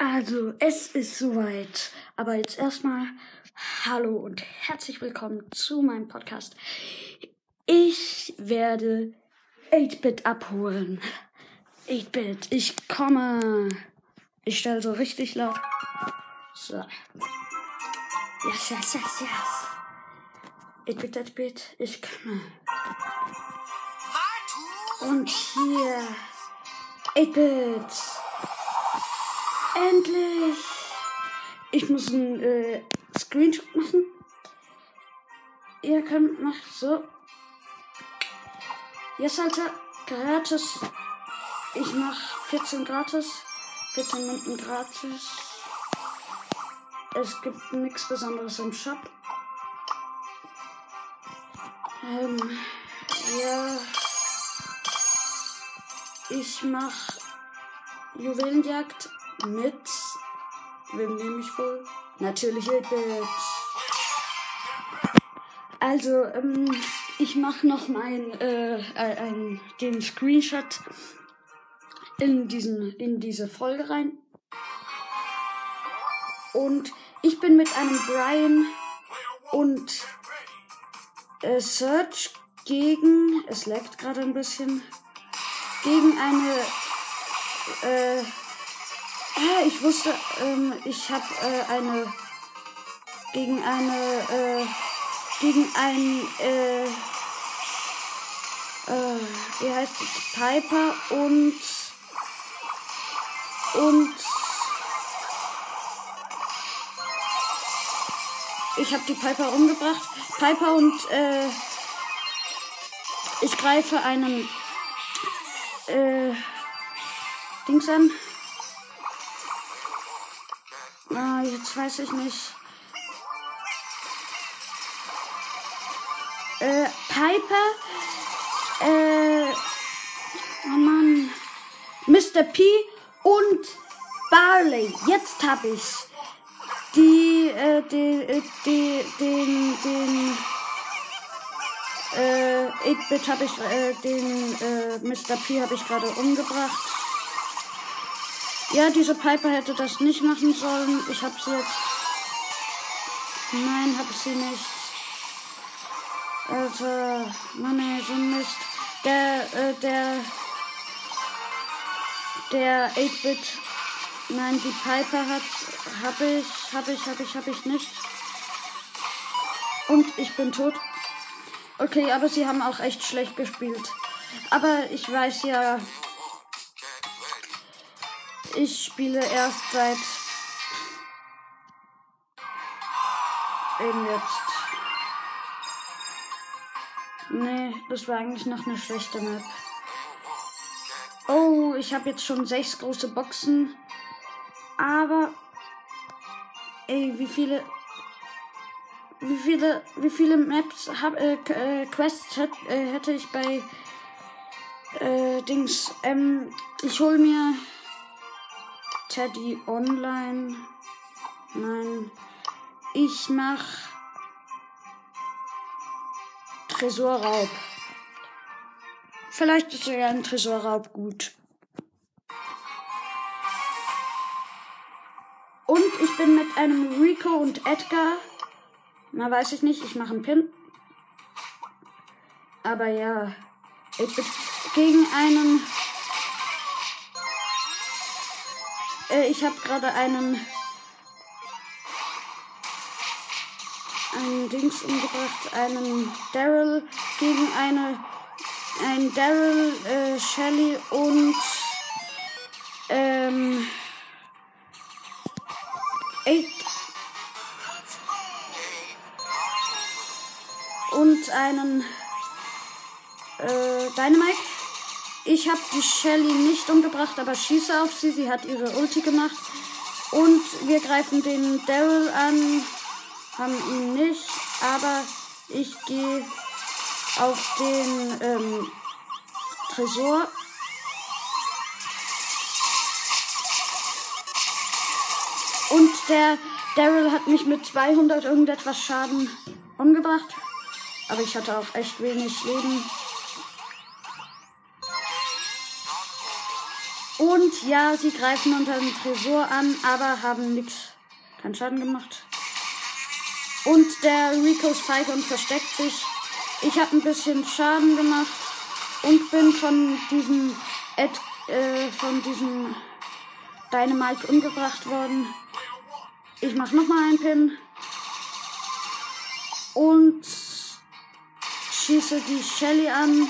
Also, es ist soweit. Aber jetzt erstmal Hallo und herzlich willkommen zu meinem Podcast. Ich werde 8-Bit abholen. 8-Bit, ich komme. Ich stelle so richtig laut. So. Yes, yes, yes, yes. 8-Bit, 8-Bit, ich komme. Und hier. 8-Bit. Endlich! Ich muss einen äh, Screenshot machen. Ihr könnt machen so. Jetzt Alter, gratis. Ich mach 14 gratis. 14 Minuten gratis. Es gibt nichts Besonderes im Shop. Ähm, ja. Ich mach Juwelenjagd mit. Wem nehme ich wohl? Natürlich Edbit. Also, ähm, ich mache noch mein, äh, ein, den Screenshot in diesen, in diese Folge rein. Und ich bin mit einem Brian und äh, Search gegen, es leckt gerade ein bisschen, gegen eine, äh, Ah, ich wusste, ähm, ich habe äh, eine gegen eine äh, gegen ein äh, äh, wie heißt es Piper und und ich habe die Piper umgebracht. Piper und äh, ich greife einen äh, Dings an. Jetzt weiß ich nicht. Äh, Piper. Äh. Oh Mann. Mr. P und Barley. Jetzt hab ich's. Die, äh, die, äh, die, den, den, äh, 8-Bit hab ich, äh, den, äh, Mr. P hab ich gerade umgebracht. Ja, diese Piper hätte das nicht machen sollen. Ich habe sie jetzt. Nein, ich sie nicht. Also, Mann, ey, so Mist. Der, äh, der, der 8-Bit. Nein, die Piper hat, habe ich, habe ich, habe ich, habe ich nicht. Und ich bin tot. Okay, aber sie haben auch echt schlecht gespielt. Aber ich weiß ja, ich spiele erst seit eben jetzt. Nee, das war eigentlich noch eine schlechte Map. Oh, ich habe jetzt schon sechs große Boxen. Aber ey, wie viele wie viele wie viele Maps hab äh, äh, Quests hätt, äh, hätte ich bei äh, Dings ähm ich hol mir Teddy Online. Nein. Ich mach Tresorraub. Vielleicht ist ja ein Tresorraub gut. Und ich bin mit einem Rico und Edgar. Na, weiß ich nicht. Ich mache einen Pin. Aber ja. Ich bin gegen einen Äh, ich habe gerade einen einen Dings umgebracht, einen Daryl gegen eine ein Daryl, äh, Shelly und ähm Eight und einen äh, Dynamite. Ich habe die Shelly nicht umgebracht, aber schieße auf sie. Sie hat ihre Ulti gemacht. Und wir greifen den Daryl an. Haben ihn nicht. Aber ich gehe auf den ähm, Tresor. Und der Daryl hat mich mit 200 irgendetwas Schaden umgebracht. Aber ich hatte auch echt wenig Leben. Und ja, sie greifen unter den Tresor an, aber haben nichts, keinen Schaden gemacht. Und der Rico ist feige und versteckt sich. Ich habe ein bisschen Schaden gemacht und bin von diesem Ed, äh, von diesem Dynamite umgebracht worden. Ich mache nochmal einen Pin. Und schieße die Shelly an.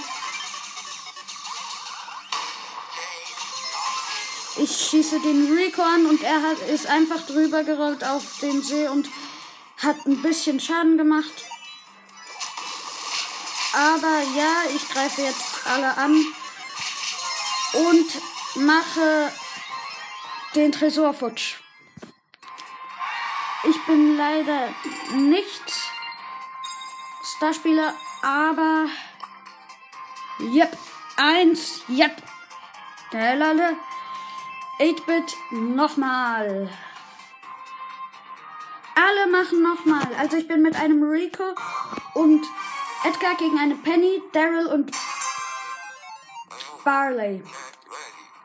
Ich schieße den Rico an und er hat, ist einfach drüber gerollt auf den See und hat ein bisschen Schaden gemacht. Aber ja, ich greife jetzt alle an und mache den Tresor futsch. Ich bin leider nicht Starspieler, aber yep, eins, yep. Lalle. 8-Bit nochmal. Alle machen nochmal. Also ich bin mit einem Rico und Edgar gegen eine Penny, Daryl und Barley.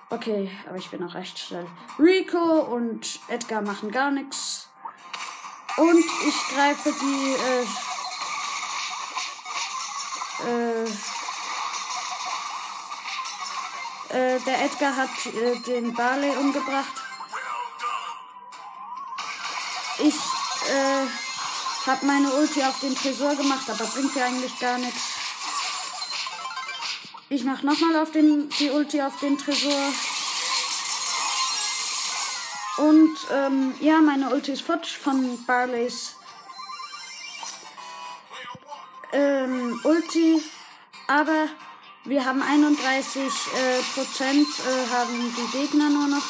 Okay, aber ich bin auch recht schnell. Rico und Edgar machen gar nichts. Und ich greife die äh, äh, der Edgar hat äh, den Barley umgebracht. Ich äh, habe meine Ulti auf den Tresor gemacht, aber bringt ja eigentlich gar nichts. Ich mache nochmal die Ulti auf den Tresor. Und ähm, ja, meine Ulti ist futsch von Barleys ähm, Ulti. Aber wir haben 31 äh, Prozent, äh, haben die Gegner nur noch.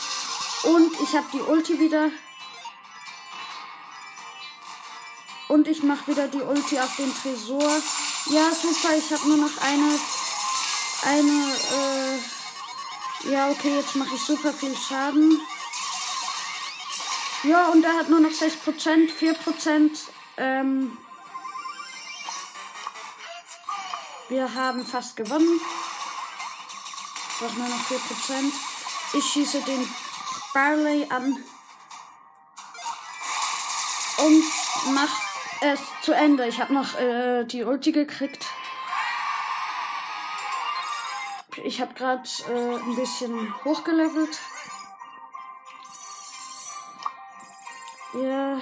Und ich habe die Ulti wieder. Und ich mache wieder die Ulti auf den Tresor. Ja, super, ich habe nur noch eine eine, äh, ja, okay, jetzt mache ich super viel Schaden. Ja, und er hat nur noch 6%, 4%, ähm, wir haben fast gewonnen. Doch nur noch 4%. Ich schieße den Barley an und mach es zu Ende. Ich habe noch äh, die Ulti gekriegt. Ich habe gerade äh, ein bisschen hochgelevelt. Ja.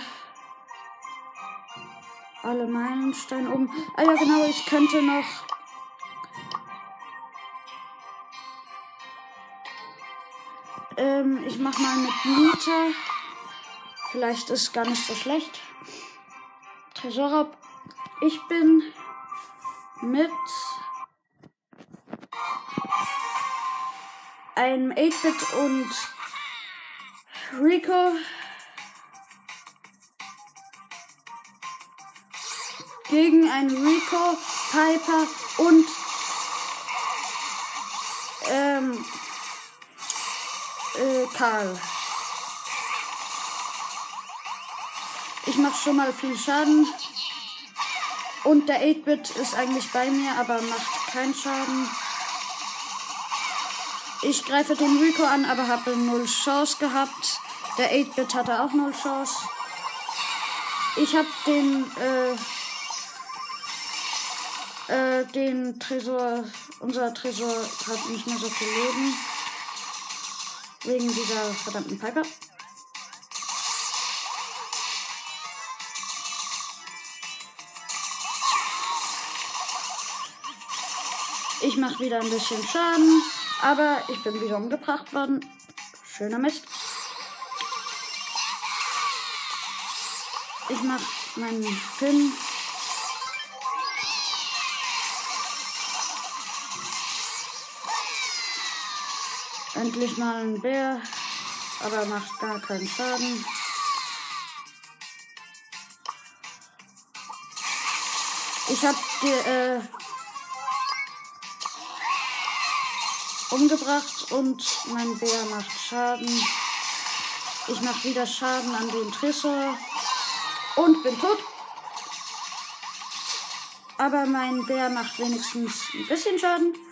Alle Meilensteine oben. Ah ja, genau, ich könnte noch. Ähm, ich mach mal mit Nita. Vielleicht ist gar nicht so schlecht. Tresorraub. Ich bin mit einem 8-Bit und Rico. Gegen einen Rico, Piper und ähm, äh, Karl. Ich mache schon mal viel Schaden. Und der 8-Bit ist eigentlich bei mir, aber macht keinen Schaden. Ich greife den Rico an, aber habe null Chance gehabt. Der 8-Bit hatte auch null Chance. Ich habe den, äh, äh, den Tresor, unser Tresor hat nicht mehr so viel Leben. Wegen dieser verdammten Piper. Ich mache wieder ein bisschen Schaden. Aber ich bin wieder umgebracht worden. Schöner Mist. Ich mach meinen Pin. Endlich mal ein Bär, aber macht gar keinen Schaden. Ich hab die, äh, umgebracht und mein Bär macht Schaden. Ich mache wieder Schaden an den Tresor und bin tot. Aber mein Bär macht wenigstens ein bisschen Schaden.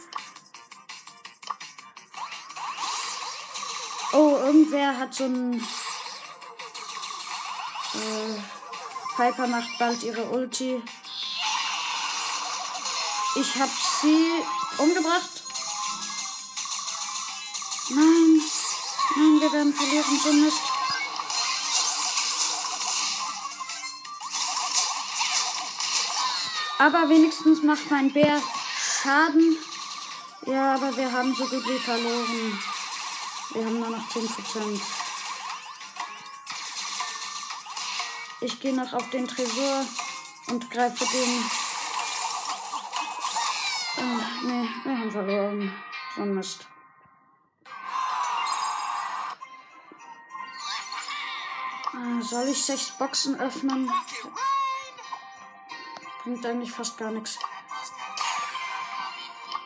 Irgendwer hat so ein. Äh, Piper macht bald ihre Ulti. Ich hab sie umgebracht. Nein. Nein, wir werden verlieren, so Mist. Aber wenigstens macht mein Bär Schaden. Ja, aber wir haben so gut wie verloren. Wir haben nur noch 10%. Ich gehe noch auf den Tresor und greife den. Oh, nee, wir haben verloren. So ein Mist. Äh, soll ich sechs Boxen öffnen? Bringt eigentlich fast gar nichts.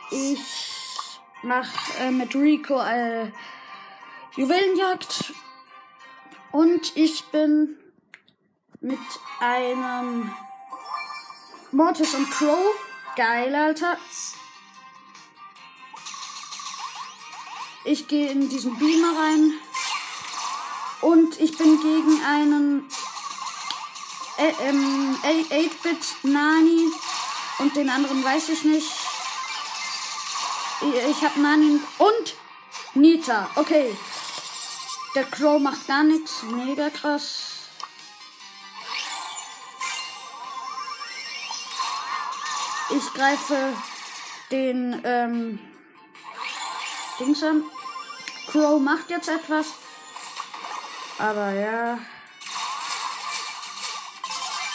Ich mach äh, mit Rico äh, Juwelenjagd. Und ich bin mit einem Mortis und Crow. Geil, Alter. Ich gehe in diesen Beamer rein. Und ich bin gegen einen äh, ähm, 8-Bit Nani. Und den anderen weiß ich nicht. Ich, ich habe Nani und Nita. Okay. Der Crow macht gar nichts. Mega krass. Ich greife den ähm, Dings an. Crow macht jetzt etwas. Aber ja.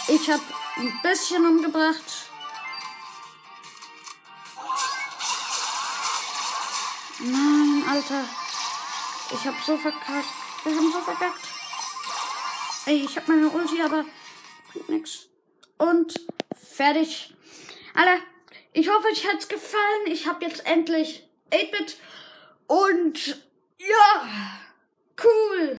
Ich habe ein bisschen umgebracht. Nein, Alter. Ich hab so verkackt. Wir haben so verkackt. Ey, ich hab meine Ulti, aber bringt nix. Und fertig. Alter, ich hoffe, euch hat's gefallen. Ich hab jetzt endlich 8-Bit. Und ja, cool.